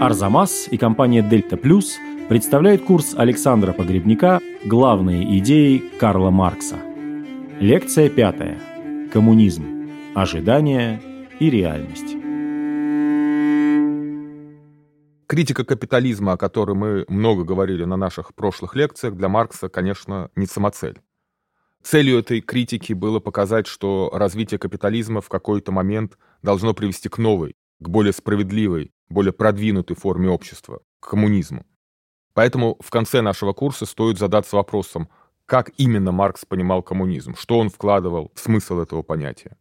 Арзамас и компания Дельта Плюс представляют курс Александра Погребника «Главные идеи Карла Маркса». Лекция пятая. Коммунизм. Ожидания и реальность. Критика капитализма, о которой мы много говорили на наших прошлых лекциях, для Маркса, конечно, не самоцель. Целью этой критики было показать, что развитие капитализма в какой-то момент должно привести к новой, к более справедливой, более продвинутой форме общества, к коммунизму. Поэтому в конце нашего курса стоит задаться вопросом, как именно Маркс понимал коммунизм, что он вкладывал в смысл этого понятия.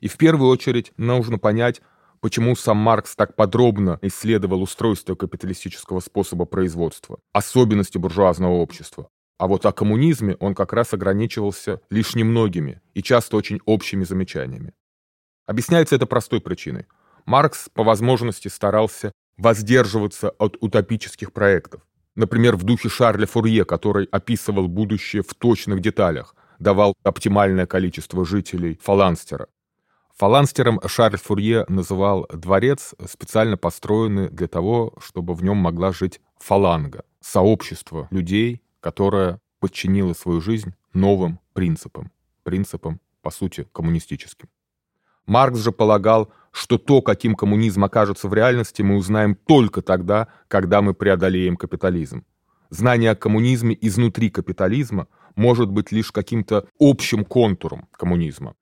И в первую очередь нужно понять, почему сам Маркс так подробно исследовал устройство капиталистического способа производства, особенности буржуазного общества, а вот о коммунизме он как раз ограничивался лишь немногими и часто очень общими замечаниями. Объясняется это простой причиной. Маркс по возможности старался воздерживаться от утопических проектов. Например, в духе Шарля Фурье, который описывал будущее в точных деталях, давал оптимальное количество жителей Фаланстера. Фаланстером Шарль Фурье называл дворец, специально построенный для того, чтобы в нем могла жить фаланга, сообщество людей, которая подчинила свою жизнь новым принципам, принципам, по сути, коммунистическим. Маркс же полагал, что то, каким коммунизм окажется в реальности, мы узнаем только тогда, когда мы преодолеем капитализм. Знание о коммунизме изнутри капитализма может быть лишь каким-то общим контуром коммунизма.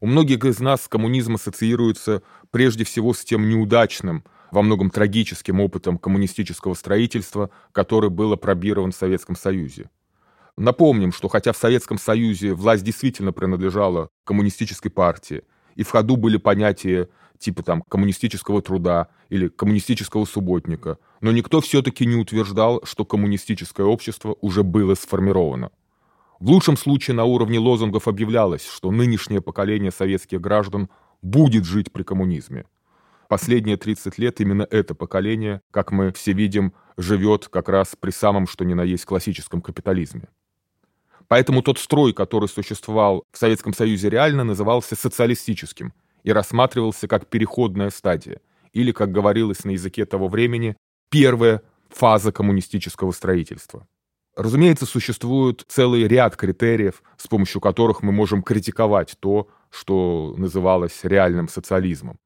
У многих из нас коммунизм ассоциируется прежде всего с тем неудачным, во многом трагическим опытом коммунистического строительства, который был опробирован в Советском Союзе. Напомним, что хотя в Советском Союзе власть действительно принадлежала коммунистической партии, и в ходу были понятия типа там коммунистического труда или коммунистического субботника, но никто все-таки не утверждал, что коммунистическое общество уже было сформировано. В лучшем случае на уровне лозунгов объявлялось, что нынешнее поколение советских граждан будет жить при коммунизме. Последние 30 лет именно это поколение, как мы все видим, живет как раз при самом что ни на есть классическом капитализме. Поэтому тот строй, который существовал в Советском Союзе реально, назывался социалистическим и рассматривался как переходная стадия, или, как говорилось на языке того времени, первая фаза коммунистического строительства. Разумеется, существует целый ряд критериев, с помощью которых мы можем критиковать то, что называлось реальным социализмом.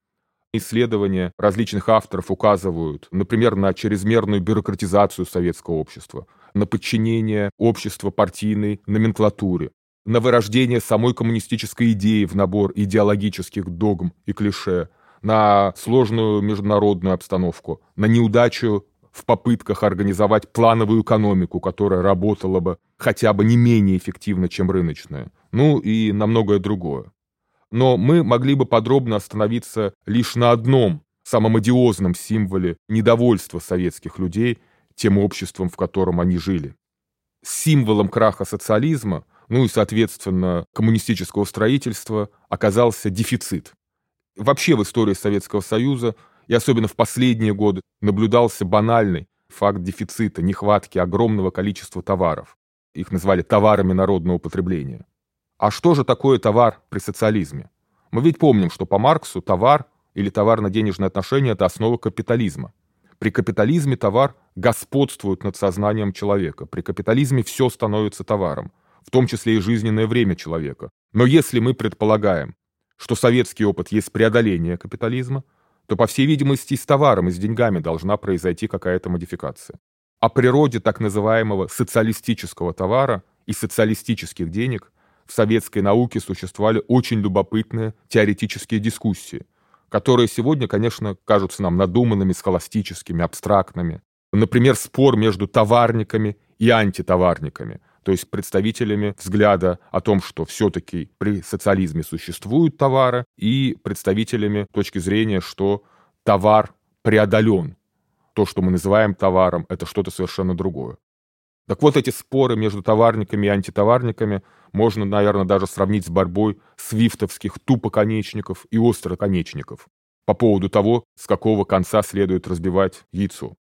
Исследования различных авторов указывают, например, на чрезмерную бюрократизацию советского общества, на подчинение общества партийной номенклатуре, на вырождение самой коммунистической идеи в набор идеологических догм и клише, на сложную международную обстановку, на неудачу в попытках организовать плановую экономику, которая работала бы хотя бы не менее эффективно, чем рыночная, ну и на многое другое но мы могли бы подробно остановиться лишь на одном, самом одиозном символе недовольства советских людей тем обществом, в котором они жили. Символом краха социализма, ну и, соответственно, коммунистического строительства, оказался дефицит. Вообще в истории Советского Союза, и особенно в последние годы, наблюдался банальный факт дефицита, нехватки огромного количества товаров. Их назвали товарами народного потребления. А что же такое товар при социализме? Мы ведь помним, что по Марксу товар или товарно-денежные отношения – это основа капитализма. При капитализме товар господствует над сознанием человека. При капитализме все становится товаром, в том числе и жизненное время человека. Но если мы предполагаем, что советский опыт есть преодоление капитализма, то, по всей видимости, и с товаром, и с деньгами должна произойти какая-то модификация. О природе так называемого социалистического товара и социалистических денег в советской науке существовали очень любопытные теоретические дискуссии, которые сегодня, конечно, кажутся нам надуманными, схоластическими, абстрактными. Например, спор между товарниками и антитоварниками, то есть представителями взгляда о том, что все-таки при социализме существуют товары, и представителями точки зрения, что товар преодолен. То, что мы называем товаром, это что-то совершенно другое. Так вот, эти споры между товарниками и антитоварниками можно, наверное, даже сравнить с борьбой свифтовских тупоконечников и остроконечников по поводу того, с какого конца следует разбивать яйцо.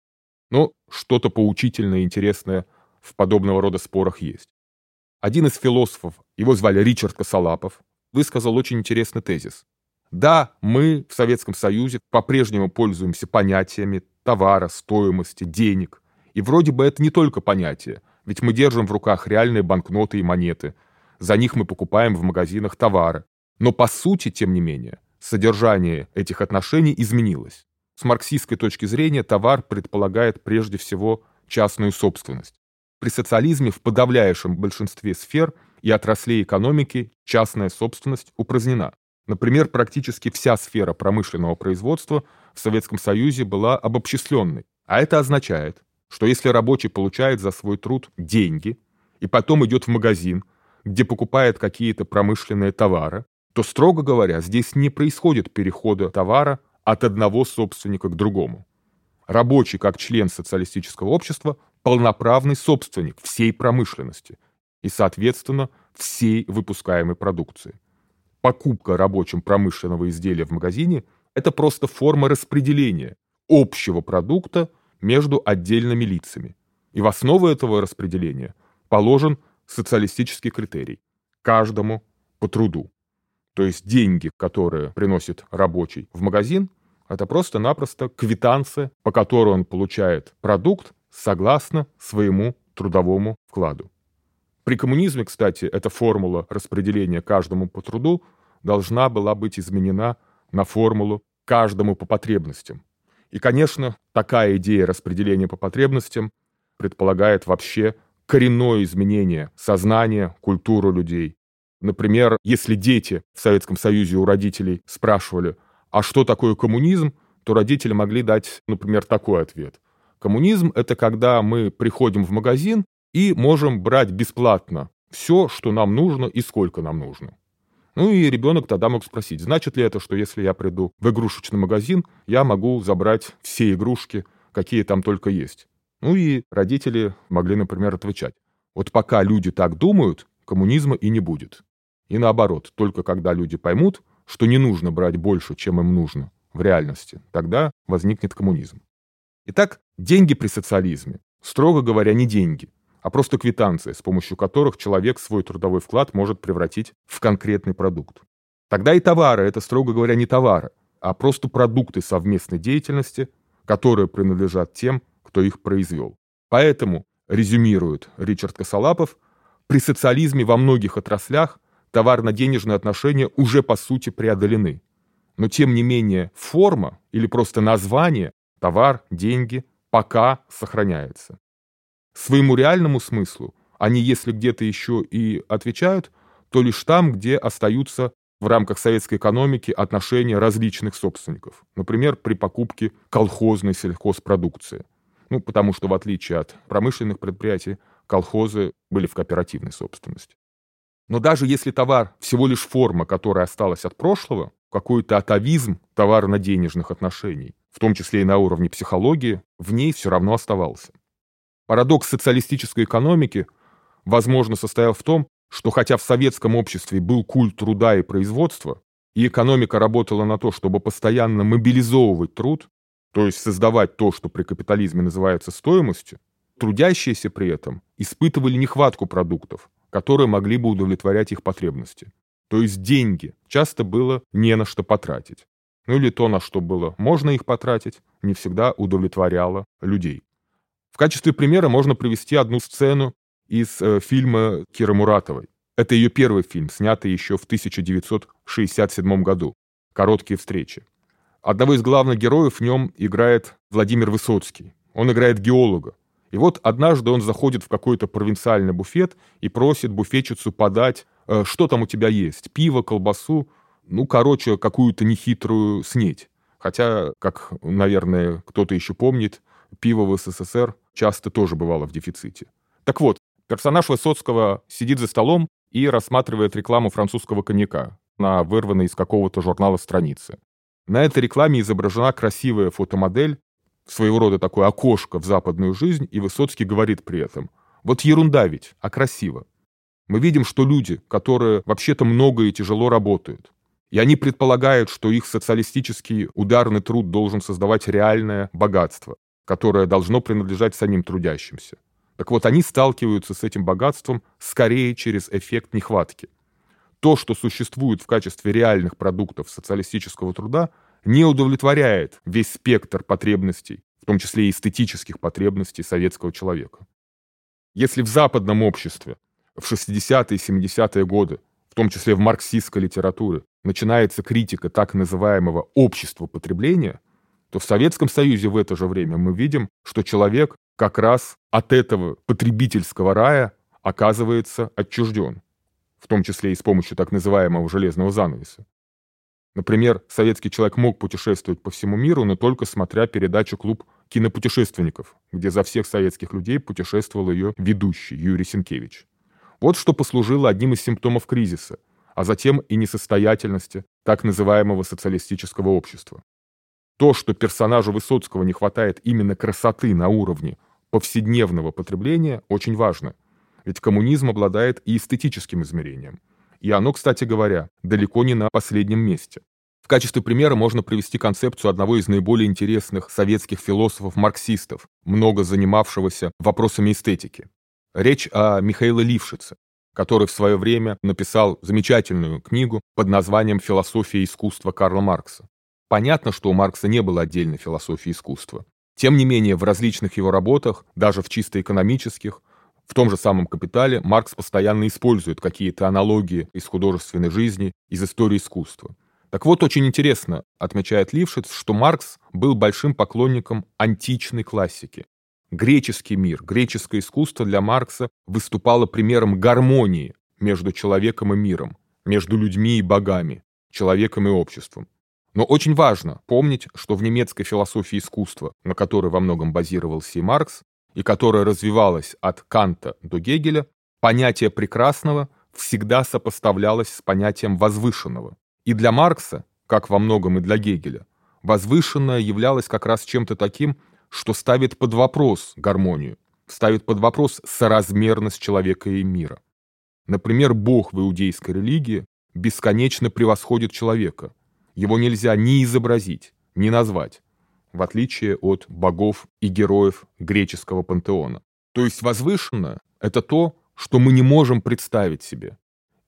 Но что-то поучительное и интересное в подобного рода спорах есть. Один из философов, его звали Ричард Косолапов, высказал очень интересный тезис. Да, мы в Советском Союзе по-прежнему пользуемся понятиями товара, стоимости, денег. И вроде бы это не только понятие, ведь мы держим в руках реальные банкноты и монеты. За них мы покупаем в магазинах товары. Но по сути, тем не менее, содержание этих отношений изменилось. С марксистской точки зрения товар предполагает прежде всего частную собственность. При социализме в подавляющем большинстве сфер и отраслей экономики частная собственность упразднена. Например, практически вся сфера промышленного производства в Советском Союзе была обобщисленной. А это означает, что если рабочий получает за свой труд деньги и потом идет в магазин, где покупает какие-то промышленные товары, то, строго говоря, здесь не происходит перехода товара от одного собственника к другому. Рабочий, как член социалистического общества, полноправный собственник всей промышленности и, соответственно, всей выпускаемой продукции. Покупка рабочим промышленного изделия в магазине – это просто форма распределения общего продукта между отдельными лицами. И в основу этого распределения положен социалистический критерий – каждому по труду. То есть деньги, которые приносит рабочий в магазин, это просто-напросто квитанция, по которой он получает продукт согласно своему трудовому вкладу. При коммунизме, кстати, эта формула распределения каждому по труду должна была быть изменена на формулу каждому по потребностям. И, конечно, такая идея распределения по потребностям предполагает вообще коренное изменение сознания, культуры людей, Например, если дети в Советском Союзе у родителей спрашивали, а что такое коммунизм, то родители могли дать, например, такой ответ. Коммунизм — это когда мы приходим в магазин и можем брать бесплатно все, что нам нужно и сколько нам нужно. Ну и ребенок тогда мог спросить, значит ли это, что если я приду в игрушечный магазин, я могу забрать все игрушки, какие там только есть. Ну и родители могли, например, отвечать, вот пока люди так думают, коммунизма и не будет. И наоборот, только когда люди поймут, что не нужно брать больше, чем им нужно в реальности, тогда возникнет коммунизм. Итак, деньги при социализме, строго говоря, не деньги, а просто квитанция, с помощью которых человек свой трудовой вклад может превратить в конкретный продукт. Тогда и товары – это, строго говоря, не товары, а просто продукты совместной деятельности, которые принадлежат тем, кто их произвел. Поэтому, резюмирует Ричард Косолапов, при социализме во многих отраслях товарно-денежные отношения уже по сути преодолены. Но тем не менее форма или просто название товар, деньги пока сохраняется. Своему реальному смыслу они, если где-то еще и отвечают, то лишь там, где остаются в рамках советской экономики отношения различных собственников. Например, при покупке колхозной сельхозпродукции. Ну, потому что в отличие от промышленных предприятий, колхозы были в кооперативной собственности. Но даже если товар всего лишь форма, которая осталась от прошлого, какой-то атовизм товарно-денежных отношений, в том числе и на уровне психологии, в ней все равно оставался. Парадокс социалистической экономики, возможно, состоял в том, что хотя в советском обществе был культ труда и производства, и экономика работала на то, чтобы постоянно мобилизовывать труд, то есть создавать то, что при капитализме называется стоимостью, трудящиеся при этом испытывали нехватку продуктов, которые могли бы удовлетворять их потребности. То есть деньги часто было не на что потратить. Ну или то, на что было можно их потратить, не всегда удовлетворяло людей. В качестве примера можно привести одну сцену из э, фильма Киры Муратовой. Это ее первый фильм, снятый еще в 1967 году «Короткие встречи». Одного из главных героев в нем играет Владимир Высоцкий. Он играет геолога, и вот однажды он заходит в какой-то провинциальный буфет и просит буфетчицу подать, э, что там у тебя есть, пиво, колбасу, ну, короче, какую-то нехитрую снеть. Хотя, как, наверное, кто-то еще помнит, пиво в СССР часто тоже бывало в дефиците. Так вот, персонаж Высоцкого сидит за столом и рассматривает рекламу французского коньяка на вырванной из какого-то журнала странице. На этой рекламе изображена красивая фотомодель своего рода такое окошко в западную жизнь, и Высоцкий говорит при этом, вот ерунда ведь, а красиво. Мы видим, что люди, которые вообще-то много и тяжело работают, и они предполагают, что их социалистический ударный труд должен создавать реальное богатство, которое должно принадлежать самим трудящимся. Так вот, они сталкиваются с этим богатством скорее через эффект нехватки. То, что существует в качестве реальных продуктов социалистического труда, не удовлетворяет весь спектр потребностей том числе и эстетических потребностей советского человека. Если в западном обществе в 60-е и 70-е годы, в том числе в марксистской литературе, начинается критика так называемого общества потребления, то в Советском Союзе в это же время мы видим, что человек как раз от этого потребительского рая оказывается отчужден, в том числе и с помощью так называемого железного занавеса. Например, советский человек мог путешествовать по всему миру, но только смотря передачу «Клуб кинопутешественников», где за всех советских людей путешествовал ее ведущий Юрий Сенкевич. Вот что послужило одним из симптомов кризиса, а затем и несостоятельности так называемого социалистического общества. То, что персонажу Высоцкого не хватает именно красоты на уровне повседневного потребления, очень важно. Ведь коммунизм обладает и эстетическим измерением. И оно, кстати говоря, далеко не на последнем месте. В качестве примера можно привести концепцию одного из наиболее интересных советских философов-марксистов, много занимавшегося вопросами эстетики. Речь о Михаиле Лившице, который в свое время написал замечательную книгу под названием «Философия искусства Карла Маркса». Понятно, что у Маркса не было отдельной философии искусства. Тем не менее, в различных его работах, даже в чисто экономических, в том же самом «Капитале» Маркс постоянно использует какие-то аналогии из художественной жизни, из истории искусства. Так вот, очень интересно, отмечает Лившиц, что Маркс был большим поклонником античной классики. Греческий мир, греческое искусство для Маркса выступало примером гармонии между человеком и миром, между людьми и богами, человеком и обществом. Но очень важно помнить, что в немецкой философии искусства, на которой во многом базировался и Маркс, и которая развивалась от Канта до Гегеля, понятие прекрасного всегда сопоставлялось с понятием возвышенного. И для Маркса, как во многом и для Гегеля, возвышенное являлось как раз чем-то таким, что ставит под вопрос гармонию, ставит под вопрос соразмерность человека и мира. Например, Бог в иудейской религии бесконечно превосходит человека, его нельзя ни изобразить, ни назвать, в отличие от богов и героев греческого пантеона. То есть возвышенное — это то, что мы не можем представить себе.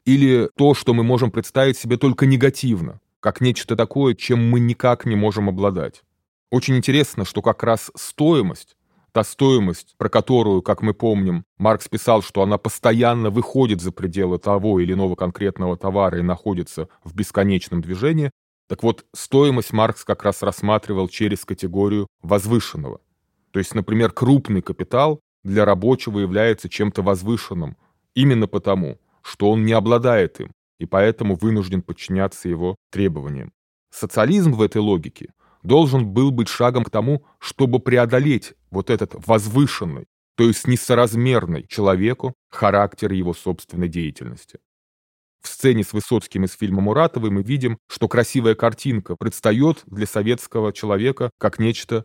Или то, что мы можем представить себе только негативно, как нечто такое, чем мы никак не можем обладать. Очень интересно, что как раз стоимость, та стоимость, про которую, как мы помним, Маркс писал, что она постоянно выходит за пределы того или иного конкретного товара и находится в бесконечном движении, так вот, стоимость Маркс как раз рассматривал через категорию возвышенного. То есть, например, крупный капитал для рабочего является чем-то возвышенным именно потому, что он не обладает им, и поэтому вынужден подчиняться его требованиям. Социализм в этой логике должен был быть шагом к тому, чтобы преодолеть вот этот возвышенный, то есть несоразмерный человеку характер его собственной деятельности. В сцене с Высоцким из фильма Муратовой мы видим, что красивая картинка предстает для советского человека как нечто,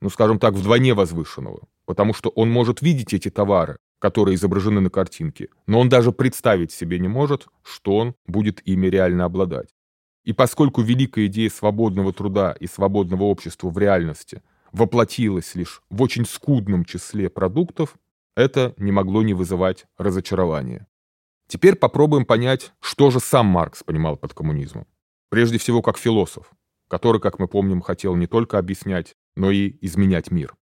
ну скажем так, вдвойне возвышенного. Потому что он может видеть эти товары, которые изображены на картинке, но он даже представить себе не может, что он будет ими реально обладать. И поскольку великая идея свободного труда и свободного общества в реальности воплотилась лишь в очень скудном числе продуктов, это не могло не вызывать разочарования. Теперь попробуем понять, что же сам Маркс понимал под коммунизмом. Прежде всего, как философ, который, как мы помним, хотел не только объяснять, но и изменять мир.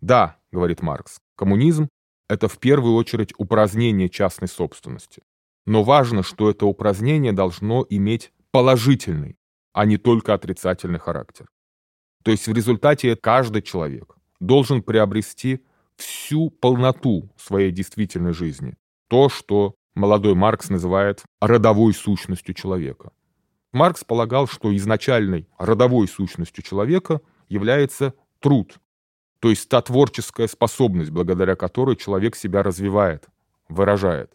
Да, говорит Маркс, коммунизм – это в первую очередь упразднение частной собственности. Но важно, что это упразднение должно иметь положительный, а не только отрицательный характер. То есть в результате каждый человек должен приобрести всю полноту своей действительной жизни, то, что молодой Маркс называет родовой сущностью человека. Маркс полагал, что изначальной родовой сущностью человека является труд, то есть та творческая способность, благодаря которой человек себя развивает, выражает.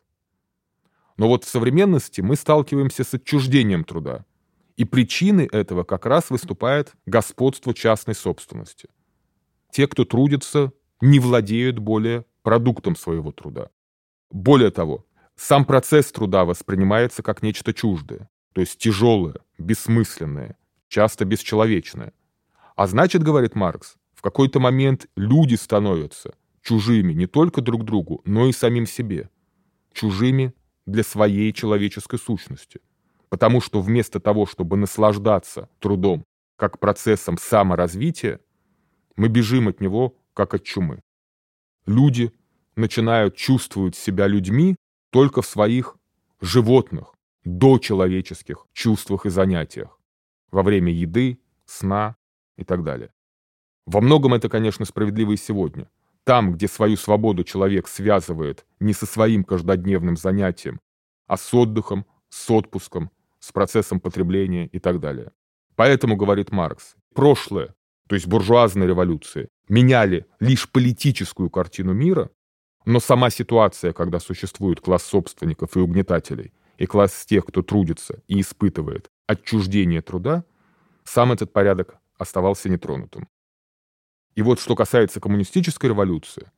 Но вот в современности мы сталкиваемся с отчуждением труда, и причиной этого как раз выступает господство частной собственности. Те, кто трудится, не владеют более продуктом своего труда. Более того, сам процесс труда воспринимается как нечто чуждое, то есть тяжелое, бессмысленное, часто бесчеловечное. А значит, говорит Маркс, в какой-то момент люди становятся чужими не только друг другу, но и самим себе. Чужими для своей человеческой сущности. Потому что вместо того, чтобы наслаждаться трудом как процессом саморазвития, мы бежим от него, как от чумы. Люди начинают чувствовать себя людьми только в своих животных, дочеловеческих чувствах и занятиях, во время еды, сна и так далее. Во многом это, конечно, справедливо и сегодня. Там, где свою свободу человек связывает не со своим каждодневным занятием, а с отдыхом, с отпуском, с процессом потребления и так далее. Поэтому, говорит Маркс, прошлое, то есть буржуазные революции, меняли лишь политическую картину мира, но сама ситуация, когда существует класс собственников и угнетателей, и класс тех, кто трудится и испытывает отчуждение труда, сам этот порядок оставался нетронутым. И вот что касается коммунистической революции,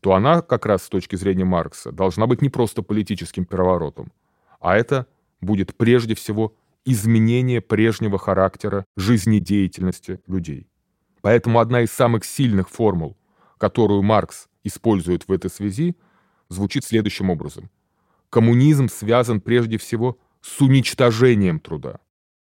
то она, как раз с точки зрения Маркса, должна быть не просто политическим переворотом, а это будет прежде всего изменение прежнего характера жизнедеятельности людей. Поэтому одна из самых сильных формул, которую Маркс использует в этой связи, звучит следующим образом. Коммунизм связан прежде всего с уничтожением труда.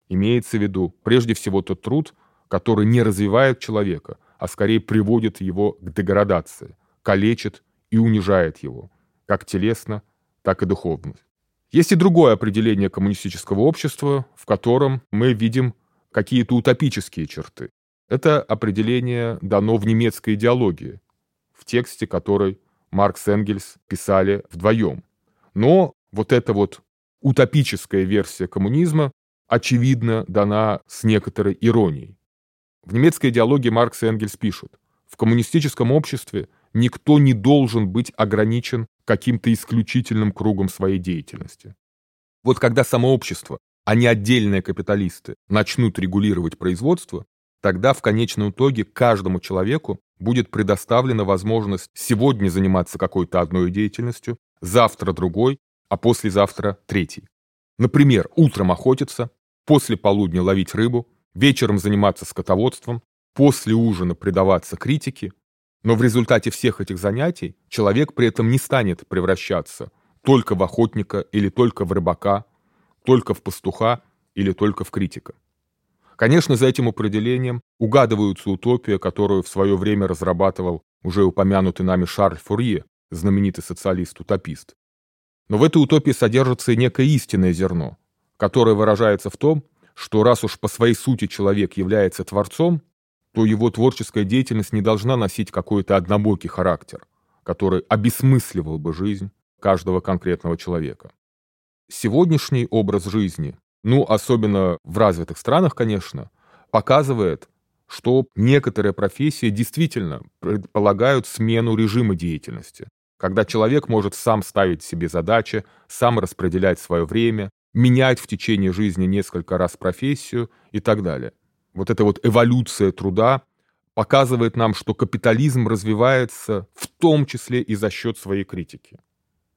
Имеется в виду прежде всего тот труд, который не развивает человека, а скорее приводит его к деградации, калечит и унижает его, как телесно, так и духовно. Есть и другое определение коммунистического общества, в котором мы видим какие-то утопические черты. Это определение дано в немецкой идеологии, в тексте которой Маркс и Энгельс писали вдвоем. Но вот эта вот утопическая версия коммунизма очевидно дана с некоторой иронией. В немецкой идеологии Маркс и Энгельс пишут, в коммунистическом обществе никто не должен быть ограничен каким-то исключительным кругом своей деятельности. Вот когда само общество, а не отдельные капиталисты, начнут регулировать производство, тогда в конечном итоге каждому человеку будет предоставлена возможность сегодня заниматься какой-то одной деятельностью, завтра другой, а послезавтра третий. Например, утром охотиться, после полудня ловить рыбу, вечером заниматься скотоводством, после ужина предаваться критике, но в результате всех этих занятий человек при этом не станет превращаться только в охотника или только в рыбака, только в пастуха или только в критика. Конечно, за этим определением угадываются утопия, которую в свое время разрабатывал уже упомянутый нами Шарль Фурье, знаменитый социалист-утопист. Но в этой утопии содержится и некое истинное зерно, которое выражается в том, что раз уж по своей сути человек является творцом, то его творческая деятельность не должна носить какой-то однобокий характер, который обесмысливал бы жизнь каждого конкретного человека. Сегодняшний образ жизни ну, особенно в развитых странах, конечно, показывает, что некоторые профессии действительно предполагают смену режима деятельности, когда человек может сам ставить себе задачи, сам распределять свое время, менять в течение жизни несколько раз профессию и так далее. Вот эта вот эволюция труда показывает нам, что капитализм развивается в том числе и за счет своей критики.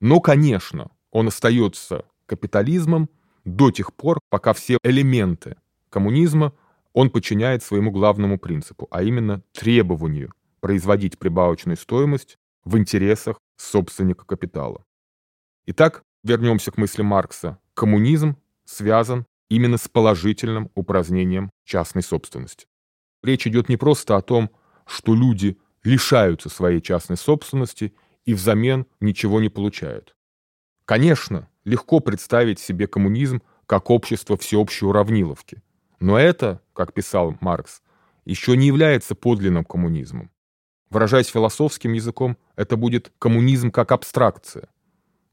Но, конечно, он остается капитализмом, до тех пор, пока все элементы коммунизма он подчиняет своему главному принципу, а именно требованию производить прибавочную стоимость в интересах собственника капитала. Итак, вернемся к мысли Маркса. Коммунизм связан именно с положительным упразднением частной собственности. Речь идет не просто о том, что люди лишаются своей частной собственности и взамен ничего не получают. Конечно, легко представить себе коммунизм как общество всеобщей уравниловки. Но это, как писал Маркс, еще не является подлинным коммунизмом. Выражаясь философским языком, это будет коммунизм как абстракция,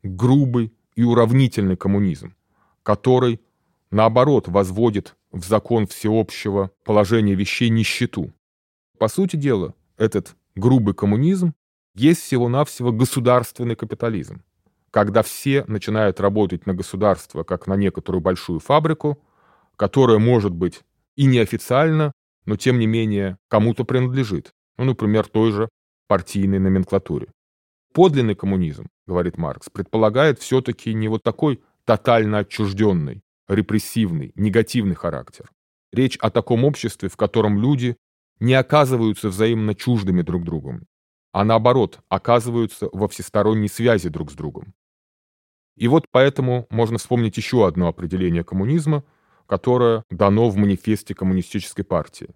грубый и уравнительный коммунизм, который, наоборот, возводит в закон всеобщего положения вещей нищету. По сути дела, этот грубый коммунизм есть всего-навсего государственный капитализм когда все начинают работать на государство как на некоторую большую фабрику, которая может быть и неофициально, но тем не менее кому-то принадлежит. Ну, например, той же партийной номенклатуре. Подлинный коммунизм, говорит Маркс, предполагает все-таки не вот такой тотально отчужденный, репрессивный, негативный характер. Речь о таком обществе, в котором люди не оказываются взаимно чуждыми друг другом, а наоборот, оказываются во всесторонней связи друг с другом. И вот поэтому можно вспомнить еще одно определение коммунизма, которое дано в манифесте коммунистической партии.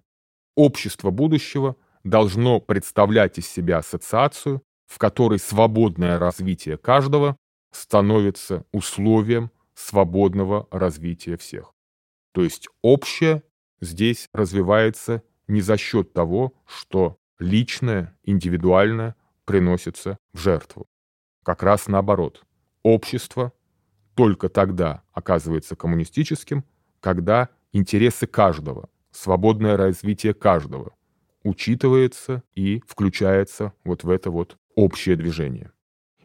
Общество будущего должно представлять из себя ассоциацию, в которой свободное развитие каждого становится условием свободного развития всех. То есть общее здесь развивается не за счет того, что личное, индивидуальное приносится в жертву. Как раз наоборот. Общество только тогда оказывается коммунистическим, когда интересы каждого, свободное развитие каждого учитывается и включается вот в это вот общее движение.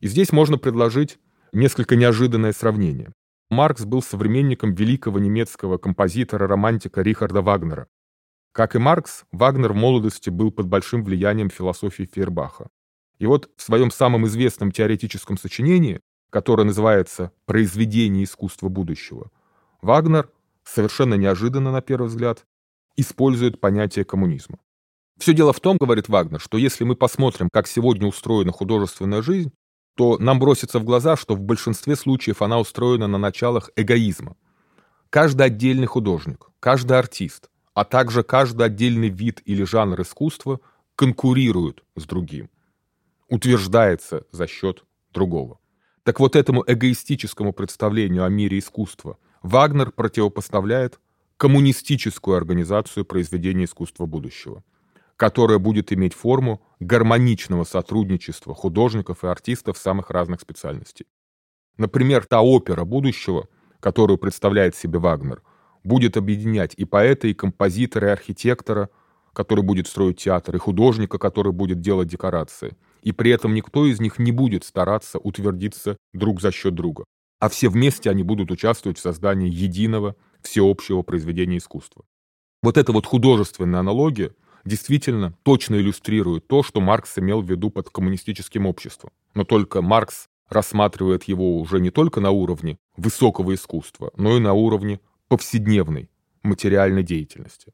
И здесь можно предложить несколько неожиданное сравнение. Маркс был современником великого немецкого композитора-романтика Рихарда Вагнера. Как и Маркс, Вагнер в молодости был под большим влиянием философии Фейербаха. И вот в своем самом известном теоретическом сочинении, которое называется «Произведение искусства будущего», Вагнер, совершенно неожиданно на первый взгляд, использует понятие коммунизма. Все дело в том, говорит Вагнер, что если мы посмотрим, как сегодня устроена художественная жизнь, то нам бросится в глаза, что в большинстве случаев она устроена на началах эгоизма. Каждый отдельный художник, каждый артист, а также каждый отдельный вид или жанр искусства конкурируют с другим, утверждается за счет другого. Так вот этому эгоистическому представлению о мире искусства Вагнер противопоставляет коммунистическую организацию произведения искусства будущего – которая будет иметь форму гармоничного сотрудничества художников и артистов самых разных специальностей. Например, та опера будущего, которую представляет себе Вагнер, будет объединять и поэта, и композитора, и архитектора, который будет строить театр, и художника, который будет делать декорации. И при этом никто из них не будет стараться утвердиться друг за счет друга. А все вместе они будут участвовать в создании единого, всеобщего произведения искусства. Вот эта вот художественная аналогия – действительно точно иллюстрирует то, что Маркс имел в виду под коммунистическим обществом. Но только Маркс рассматривает его уже не только на уровне высокого искусства, но и на уровне повседневной материальной деятельности.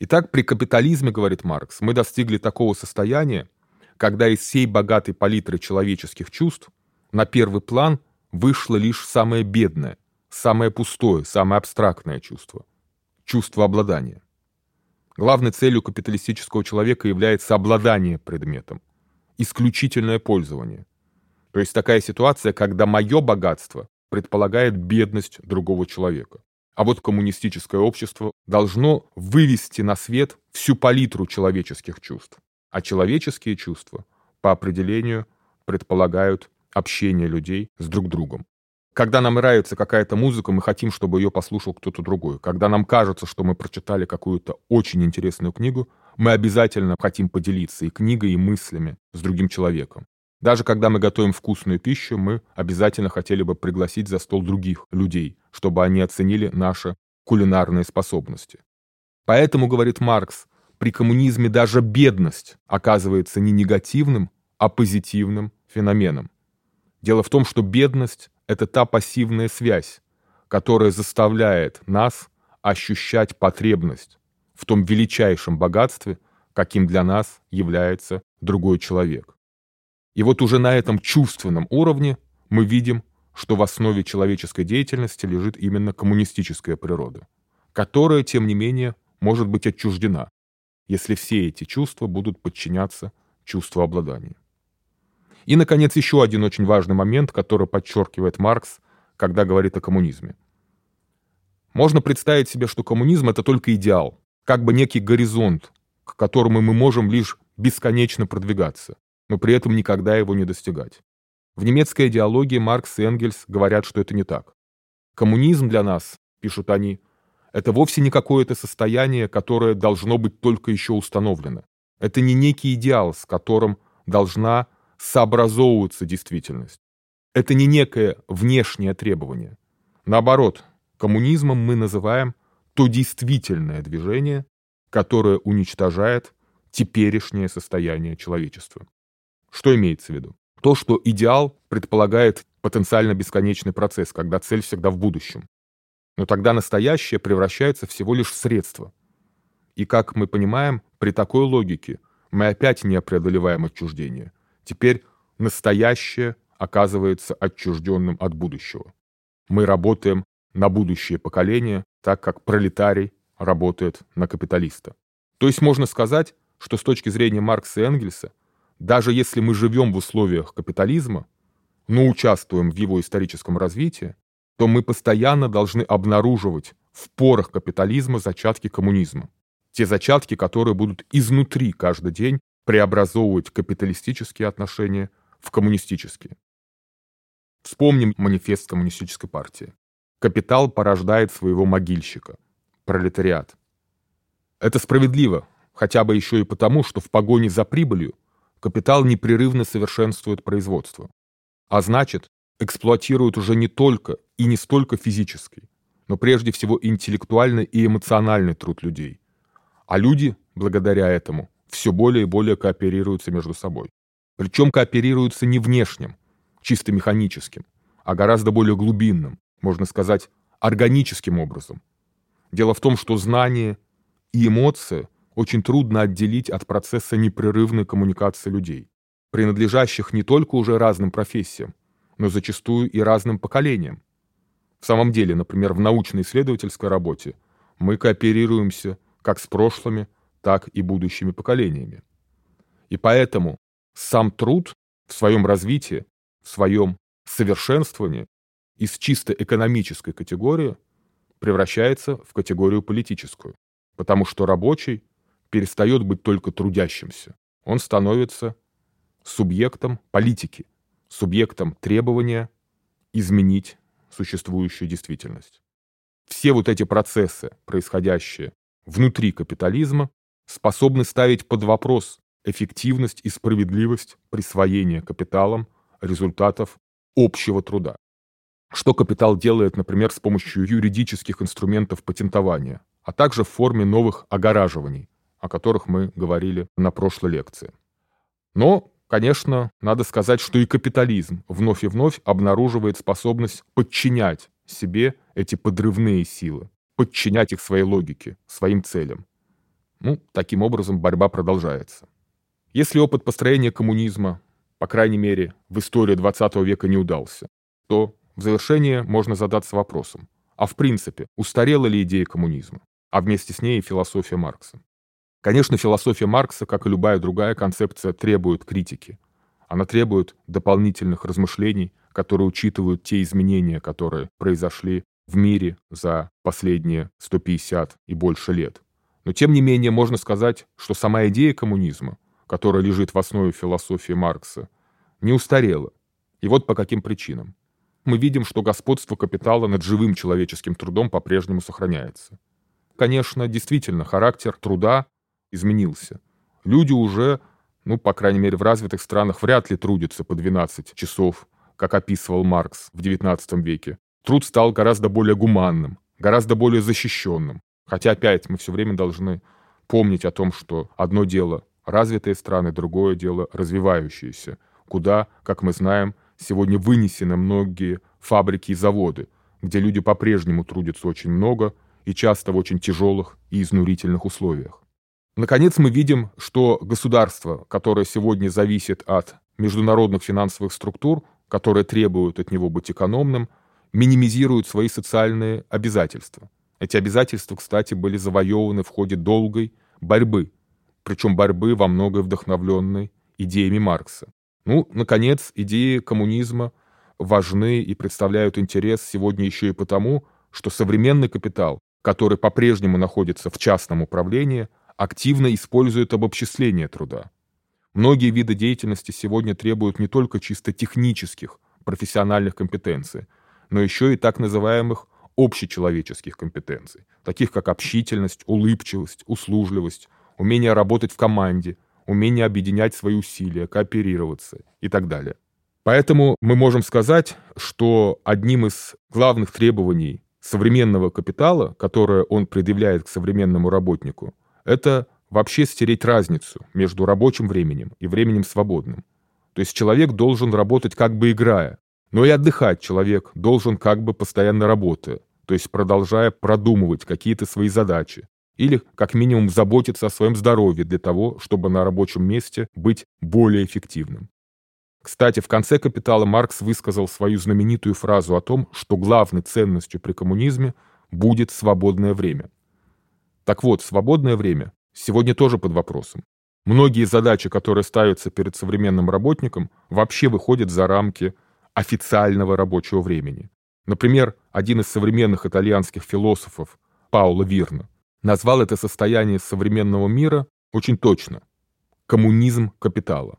Итак, при капитализме, говорит Маркс, мы достигли такого состояния, когда из всей богатой палитры человеческих чувств на первый план вышло лишь самое бедное, самое пустое, самое абстрактное чувство – чувство обладания. Главной целью капиталистического человека является обладание предметом, исключительное пользование. То есть такая ситуация, когда мое богатство предполагает бедность другого человека. А вот коммунистическое общество должно вывести на свет всю палитру человеческих чувств. А человеческие чувства, по определению, предполагают общение людей с друг другом. Когда нам нравится какая-то музыка, мы хотим, чтобы ее послушал кто-то другой. Когда нам кажется, что мы прочитали какую-то очень интересную книгу, мы обязательно хотим поделиться и книгой, и мыслями с другим человеком. Даже когда мы готовим вкусную пищу, мы обязательно хотели бы пригласить за стол других людей, чтобы они оценили наши кулинарные способности. Поэтому, говорит Маркс, при коммунизме даже бедность оказывается не негативным, а позитивным феноменом. Дело в том, что бедность это та пассивная связь, которая заставляет нас ощущать потребность в том величайшем богатстве, каким для нас является другой человек. И вот уже на этом чувственном уровне мы видим, что в основе человеческой деятельности лежит именно коммунистическая природа, которая, тем не менее, может быть отчуждена, если все эти чувства будут подчиняться чувству обладания. И, наконец, еще один очень важный момент, который подчеркивает Маркс, когда говорит о коммунизме. Можно представить себе, что коммунизм — это только идеал, как бы некий горизонт, к которому мы можем лишь бесконечно продвигаться, но при этом никогда его не достигать. В немецкой идеологии Маркс и Энгельс говорят, что это не так. Коммунизм для нас, пишут они, это вовсе не какое-то состояние, которое должно быть только еще установлено. Это не некий идеал, с которым должна сообразовываться действительность. Это не некое внешнее требование. Наоборот, коммунизмом мы называем то действительное движение, которое уничтожает теперешнее состояние человечества. Что имеется в виду? То, что идеал предполагает потенциально бесконечный процесс, когда цель всегда в будущем. Но тогда настоящее превращается всего лишь в средство. И, как мы понимаем, при такой логике мы опять не преодолеваем отчуждение – Теперь настоящее оказывается отчужденным от будущего. Мы работаем на будущее поколение, так как пролетарий работает на капиталиста. То есть можно сказать, что с точки зрения Маркса и Энгельса, даже если мы живем в условиях капитализма, но участвуем в его историческом развитии, то мы постоянно должны обнаруживать в порах капитализма зачатки коммунизма. Те зачатки, которые будут изнутри каждый день преобразовывать капиталистические отношения в коммунистические. Вспомним манифест коммунистической партии. Капитал порождает своего могильщика, пролетариат. Это справедливо, хотя бы еще и потому, что в погоне за прибылью капитал непрерывно совершенствует производство. А значит, эксплуатирует уже не только и не столько физический, но прежде всего интеллектуальный и эмоциональный труд людей. А люди, благодаря этому, все более и более кооперируются между собой. Причем кооперируются не внешним, чисто механическим, а гораздо более глубинным, можно сказать, органическим образом. Дело в том, что знание и эмоции очень трудно отделить от процесса непрерывной коммуникации людей, принадлежащих не только уже разным профессиям, но зачастую и разным поколениям. В самом деле, например, в научно-исследовательской работе мы кооперируемся как с прошлыми, так и будущими поколениями. И поэтому сам труд в своем развитии, в своем совершенствовании из чисто экономической категории превращается в категорию политическую, потому что рабочий перестает быть только трудящимся. Он становится субъектом политики, субъектом требования изменить существующую действительность. Все вот эти процессы, происходящие внутри капитализма, способны ставить под вопрос эффективность и справедливость присвоения капиталом результатов общего труда. Что капитал делает, например, с помощью юридических инструментов патентования, а также в форме новых огораживаний, о которых мы говорили на прошлой лекции. Но, конечно, надо сказать, что и капитализм вновь и вновь обнаруживает способность подчинять себе эти подрывные силы, подчинять их своей логике, своим целям. Ну, таким образом борьба продолжается. Если опыт построения коммунизма, по крайней мере, в истории 20 века не удался, то в завершение можно задаться вопросом, а в принципе, устарела ли идея коммунизма, а вместе с ней и философия Маркса? Конечно, философия Маркса, как и любая другая концепция, требует критики. Она требует дополнительных размышлений, которые учитывают те изменения, которые произошли в мире за последние 150 и больше лет. Но тем не менее можно сказать, что сама идея коммунизма, которая лежит в основе философии Маркса, не устарела. И вот по каким причинам. Мы видим, что господство капитала над живым человеческим трудом по-прежнему сохраняется. Конечно, действительно, характер труда изменился. Люди уже, ну, по крайней мере, в развитых странах вряд ли трудятся по 12 часов, как описывал Маркс в XIX веке. Труд стал гораздо более гуманным, гораздо более защищенным. Хотя опять мы все время должны помнить о том, что одно дело развитые страны, другое дело развивающиеся, куда, как мы знаем, сегодня вынесены многие фабрики и заводы, где люди по-прежнему трудятся очень много и часто в очень тяжелых и изнурительных условиях. Наконец, мы видим, что государство, которое сегодня зависит от международных финансовых структур, которые требуют от него быть экономным, минимизирует свои социальные обязательства. Эти обязательства, кстати, были завоеваны в ходе долгой борьбы, причем борьбы во многое вдохновленной идеями Маркса. Ну, наконец, идеи коммунизма важны и представляют интерес сегодня еще и потому, что современный капитал, который по-прежнему находится в частном управлении – активно использует обобществление труда. Многие виды деятельности сегодня требуют не только чисто технических, профессиональных компетенций, но еще и так называемых общечеловеческих компетенций, таких как общительность, улыбчивость, услужливость, умение работать в команде, умение объединять свои усилия, кооперироваться и так далее. Поэтому мы можем сказать, что одним из главных требований современного капитала, которое он предъявляет к современному работнику, это вообще стереть разницу между рабочим временем и временем свободным. То есть человек должен работать как бы играя, но и отдыхать человек должен как бы постоянно работая, то есть продолжая продумывать какие-то свои задачи, или как минимум заботиться о своем здоровье для того, чтобы на рабочем месте быть более эффективным. Кстати, в конце «Капитала» Маркс высказал свою знаменитую фразу о том, что главной ценностью при коммунизме будет свободное время – так вот, свободное время сегодня тоже под вопросом. Многие задачи, которые ставятся перед современным работником, вообще выходят за рамки официального рабочего времени. Например, один из современных итальянских философов, Пауло Вирна, назвал это состояние современного мира очень точно – коммунизм капитала.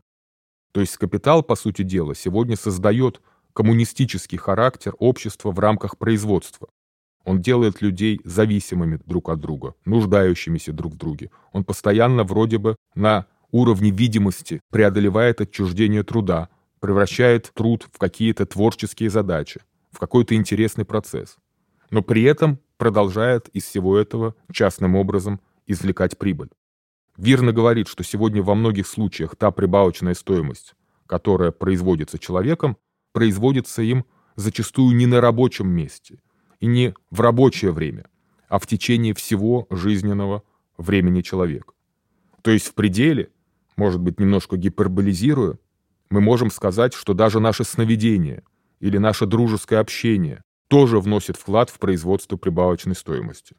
То есть капитал, по сути дела, сегодня создает коммунистический характер общества в рамках производства. Он делает людей зависимыми друг от друга, нуждающимися друг в друге. Он постоянно вроде бы на уровне видимости преодолевает отчуждение труда, превращает труд в какие-то творческие задачи, в какой-то интересный процесс. Но при этом продолжает из всего этого частным образом извлекать прибыль. Вирно говорит, что сегодня во многих случаях та прибавочная стоимость, которая производится человеком, производится им зачастую не на рабочем месте и не в рабочее время, а в течение всего жизненного времени человека. То есть в пределе, может быть, немножко гиперболизируя, мы можем сказать, что даже наше сновидение или наше дружеское общение тоже вносит вклад в производство прибавочной стоимости.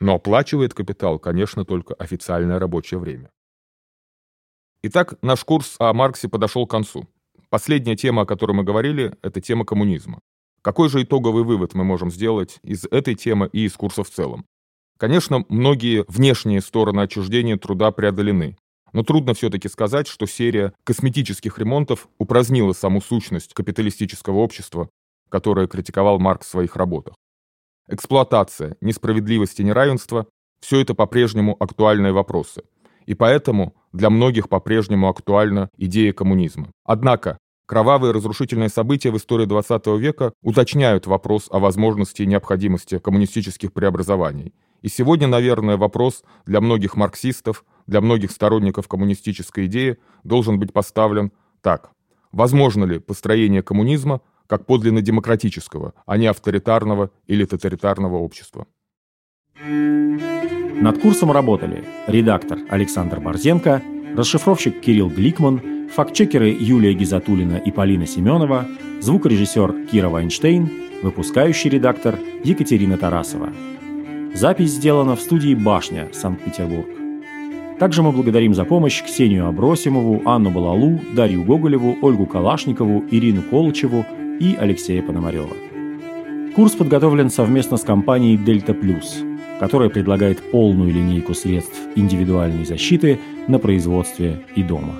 Но оплачивает капитал, конечно, только официальное рабочее время. Итак, наш курс о Марксе подошел к концу. Последняя тема, о которой мы говорили, это тема коммунизма. Какой же итоговый вывод мы можем сделать из этой темы и из курса в целом? Конечно, многие внешние стороны отчуждения труда преодолены. Но трудно все-таки сказать, что серия косметических ремонтов упразднила саму сущность капиталистического общества, которое критиковал Маркс в своих работах. Эксплуатация, несправедливость и неравенство – все это по-прежнему актуальные вопросы. И поэтому для многих по-прежнему актуальна идея коммунизма. Однако, кровавые разрушительные события в истории XX века уточняют вопрос о возможности и необходимости коммунистических преобразований. И сегодня, наверное, вопрос для многих марксистов, для многих сторонников коммунистической идеи должен быть поставлен так. Возможно ли построение коммунизма как подлинно демократического, а не авторитарного или тоталитарного общества? Над курсом работали редактор Александр Борзенко, расшифровщик Кирилл Гликман, фактчекеры Юлия Гизатулина и Полина Семенова, звукорежиссер Кира Вайнштейн, выпускающий редактор Екатерина Тарасова. Запись сделана в студии «Башня», Санкт-Петербург. Также мы благодарим за помощь Ксению Абросимову, Анну Балалу, Дарью Гоголеву, Ольгу Калашникову, Ирину Колычеву и Алексея Пономарева. Курс подготовлен совместно с компанией «Дельта Плюс», которая предлагает полную линейку средств индивидуальной защиты на производстве и дома.